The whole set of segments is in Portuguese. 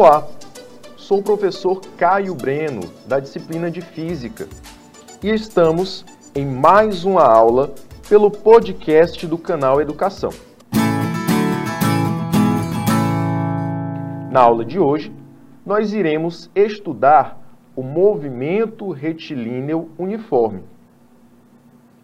Olá, sou o professor Caio Breno, da disciplina de Física, e estamos em mais uma aula pelo podcast do canal Educação. Na aula de hoje, nós iremos estudar o movimento retilíneo uniforme.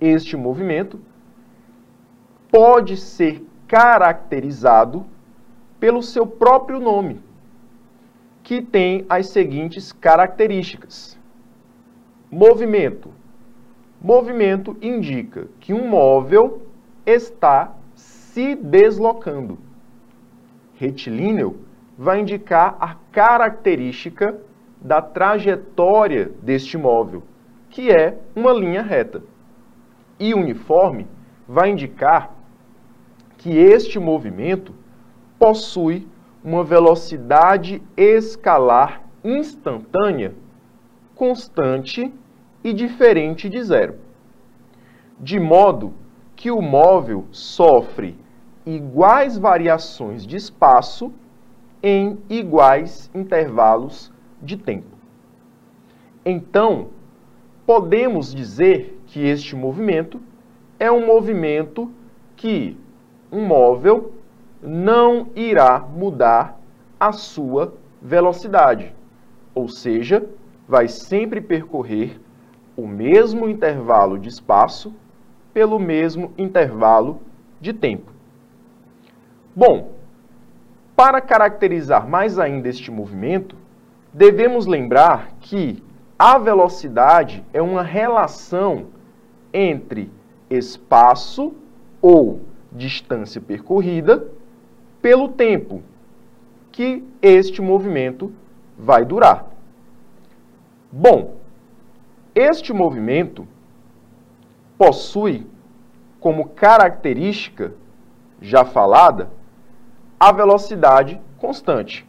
Este movimento pode ser caracterizado pelo seu próprio nome, que tem as seguintes características. Movimento. Movimento indica que um móvel está se deslocando. Retilíneo vai indicar a característica da trajetória deste móvel, que é uma linha reta. E uniforme vai indicar que este movimento possui uma velocidade escalar instantânea, constante e diferente de zero, de modo que o móvel sofre iguais variações de espaço em iguais intervalos de tempo. Então, podemos dizer que este movimento é um movimento que um móvel não irá mudar a sua velocidade. Ou seja, vai sempre percorrer o mesmo intervalo de espaço pelo mesmo intervalo de tempo. Bom, para caracterizar mais ainda este movimento, devemos lembrar que a velocidade é uma relação entre espaço ou distância percorrida pelo tempo que este movimento vai durar. Bom, este movimento possui como característica já falada a velocidade constante.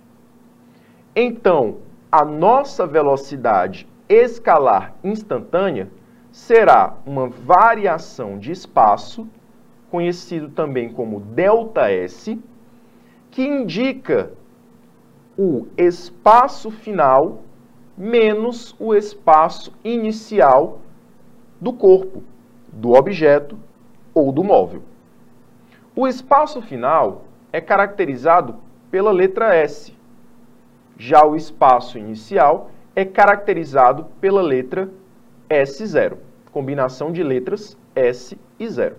Então, a nossa velocidade escalar instantânea será uma variação de espaço, conhecido também como ΔS, que indica o espaço final menos o espaço inicial do corpo, do objeto ou do móvel. O espaço final é caracterizado pela letra S. Já o espaço inicial é caracterizado pela letra S0, combinação de letras S e 0.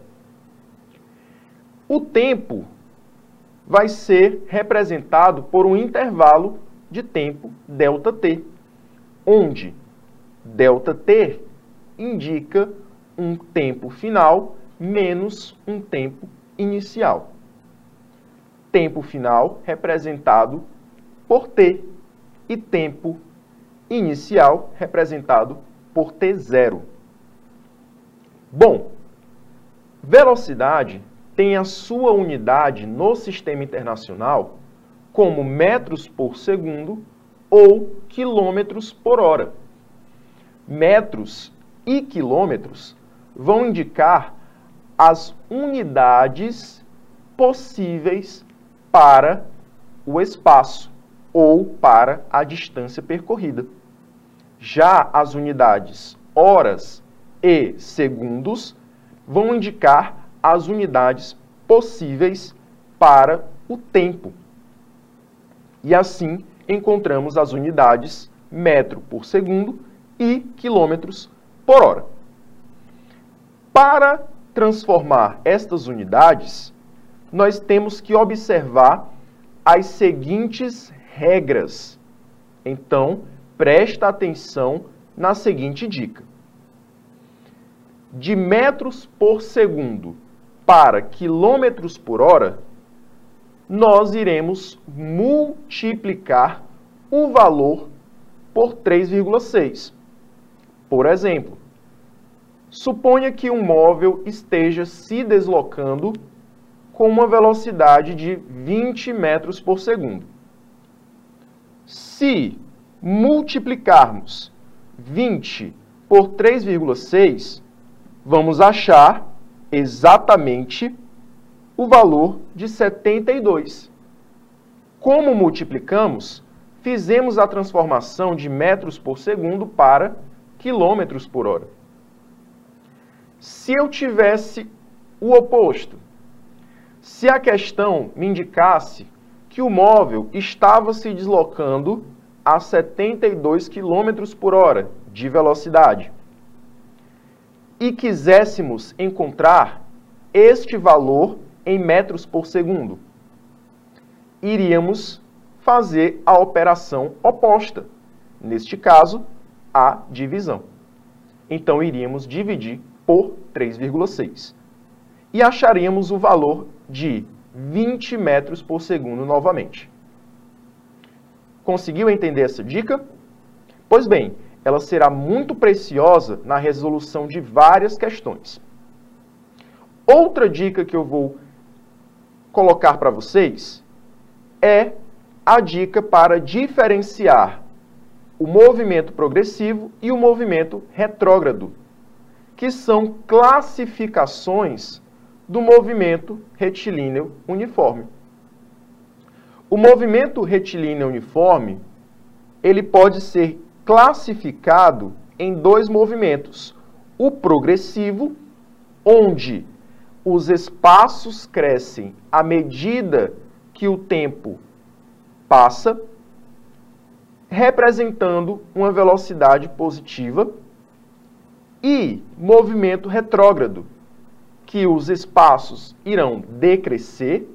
O tempo vai ser representado por um intervalo de tempo ΔT, onde ΔT indica um tempo final menos um tempo inicial. Tempo final representado por T e tempo inicial representado por T0. Bom, velocidade tem a sua unidade no sistema internacional como metros por segundo ou quilômetros por hora. Metros e quilômetros vão indicar as unidades possíveis para o espaço ou para a distância percorrida. Já as unidades horas e segundos vão indicar as unidades possíveis para o tempo. E assim encontramos as unidades metro por segundo e quilômetros por hora. Para transformar estas unidades, nós temos que observar as seguintes regras. Então, presta atenção na seguinte dica. De metros por segundo para quilômetros por hora, nós iremos multiplicar o valor por 3,6. Por exemplo, suponha que um móvel esteja se deslocando com uma velocidade de 20 metros por segundo. Se multiplicarmos 20 por 3,6, vamos achar exatamente o valor de 72. Como multiplicamos, fizemos a transformação de metros por segundo para quilômetros por hora. Se eu tivesse o oposto, se a questão me indicasse que o móvel estava se deslocando a 72 km por hora de velocidade e quiséssemos encontrar este valor em metros por segundo, iríamos fazer a operação oposta, neste caso, a divisão. Então, iríamos dividir por 3,6 e acharíamos o valor de 20 metros por segundo novamente. Conseguiu entender essa dica? Pois bem, ela será muito preciosa na resolução de várias questões. Outra dica que eu vou colocar para vocês é a dica para diferenciar o movimento progressivo e o movimento retrógrado, que são classificações do movimento retilíneo uniforme. O movimento retilíneo uniforme, ele pode ser classificado em dois movimentos. O progressivo, onde os espaços crescem à medida que o tempo passa, representando uma velocidade positiva, e movimento retrógrado, que os espaços irão decrescer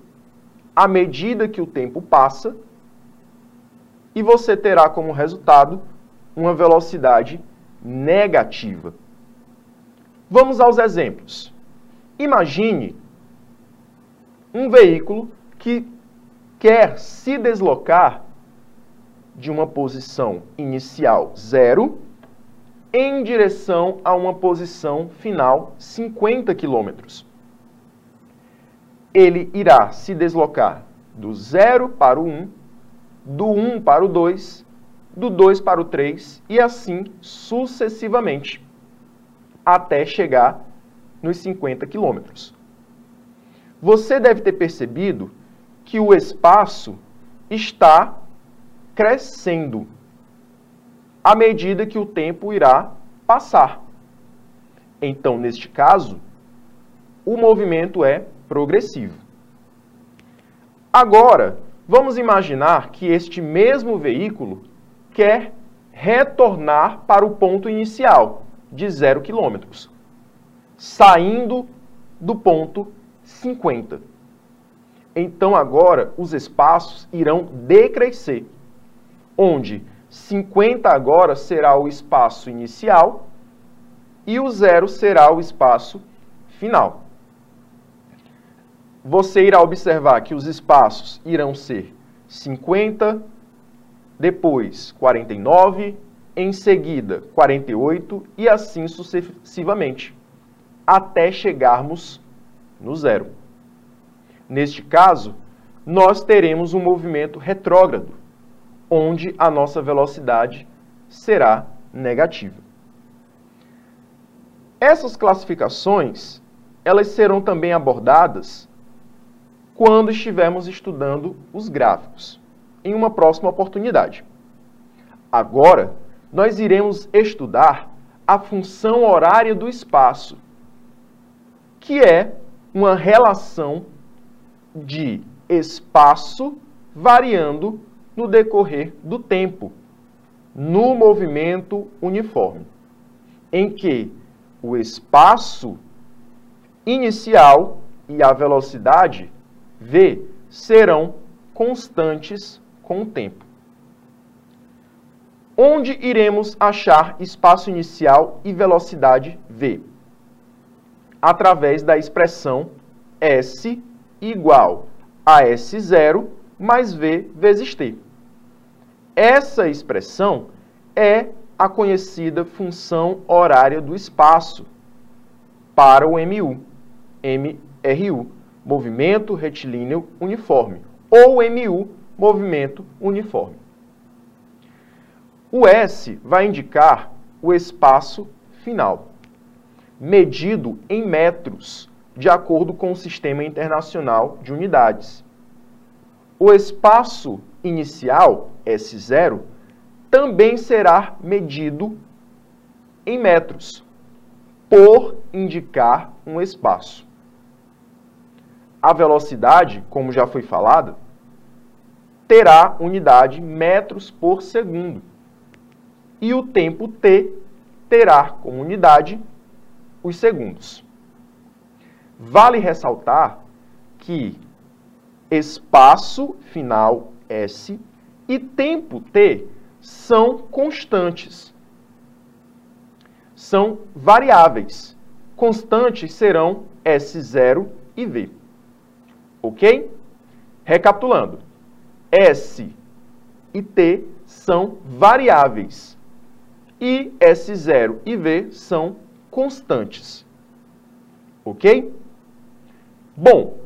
à medida que o tempo passa, e você terá como resultado uma velocidade negativa. Vamos aos exemplos. Imagine um veículo que quer se deslocar de uma posição inicial zero em direção a uma posição final 50 km. Ele irá se deslocar do 0 para o 1, do 1 para o 2 do 2 para o 3 e assim sucessivamente, até chegar nos 50 quilômetros. Você deve ter percebido que o espaço está crescendo à medida que o tempo irá passar. Então, neste caso, o movimento é progressivo. Agora, vamos imaginar que este mesmo veículo quer retornar para o ponto inicial de 0 km, saindo do ponto 50. Então agora os espaços irão decrescer, onde 50 agora será o espaço inicial e o zero será o espaço final. Você irá observar que os espaços irão ser 50, depois 49, em seguida 48 e assim sucessivamente, até chegarmos no zero. Neste caso, nós teremos um movimento retrógrado, onde a nossa velocidade será negativa. Essas classificações, elas serão também abordadas quando estivermos estudando os gráficos em uma próxima oportunidade. Agora, nós iremos estudar a função horária do espaço, que é uma relação de espaço variando no decorrer do tempo, no movimento uniforme, em que o espaço inicial e a velocidade v serão constantes com o tempo. Onde iremos achar espaço inicial e velocidade v? Através da expressão S igual a S0 mais V vezes T. Essa expressão é a conhecida função horária do espaço para o MU, MRU, Movimento Retilíneo Uniforme, ou MU, movimento uniforme. O S vai indicar o espaço final, medido em metros, de acordo com o Sistema Internacional de Unidades. O espaço inicial S0 também será medido em metros, por indicar um espaço. A velocidade, como já foi falado, terá unidade metros por segundo. E o tempo t terá como unidade os segundos. Vale ressaltar que espaço final S e tempo t são constantes. São variáveis. Constantes serão S0 e V. Ok? Recapitulando. S e T são variáveis. E S0 e V são constantes. Ok? Bom,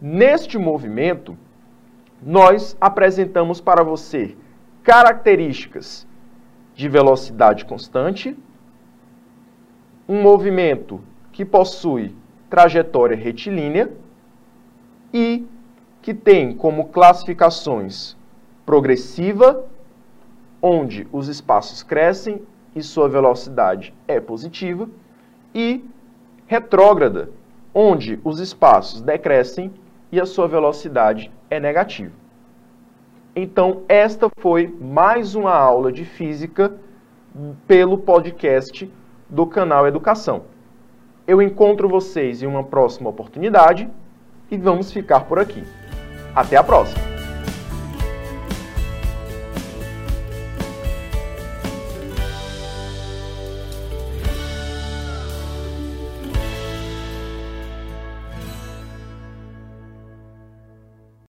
neste movimento, nós apresentamos para você características de velocidade constante, um movimento que possui trajetória retilínea e que tem como classificações progressiva, onde os espaços crescem e sua velocidade é positiva, e retrógrada, onde os espaços decrescem e a sua velocidade é negativa. Então, esta foi mais uma aula de física pelo podcast do canal Educação. Eu encontro vocês em uma próxima oportunidade e vamos ficar por aqui. Até a próxima!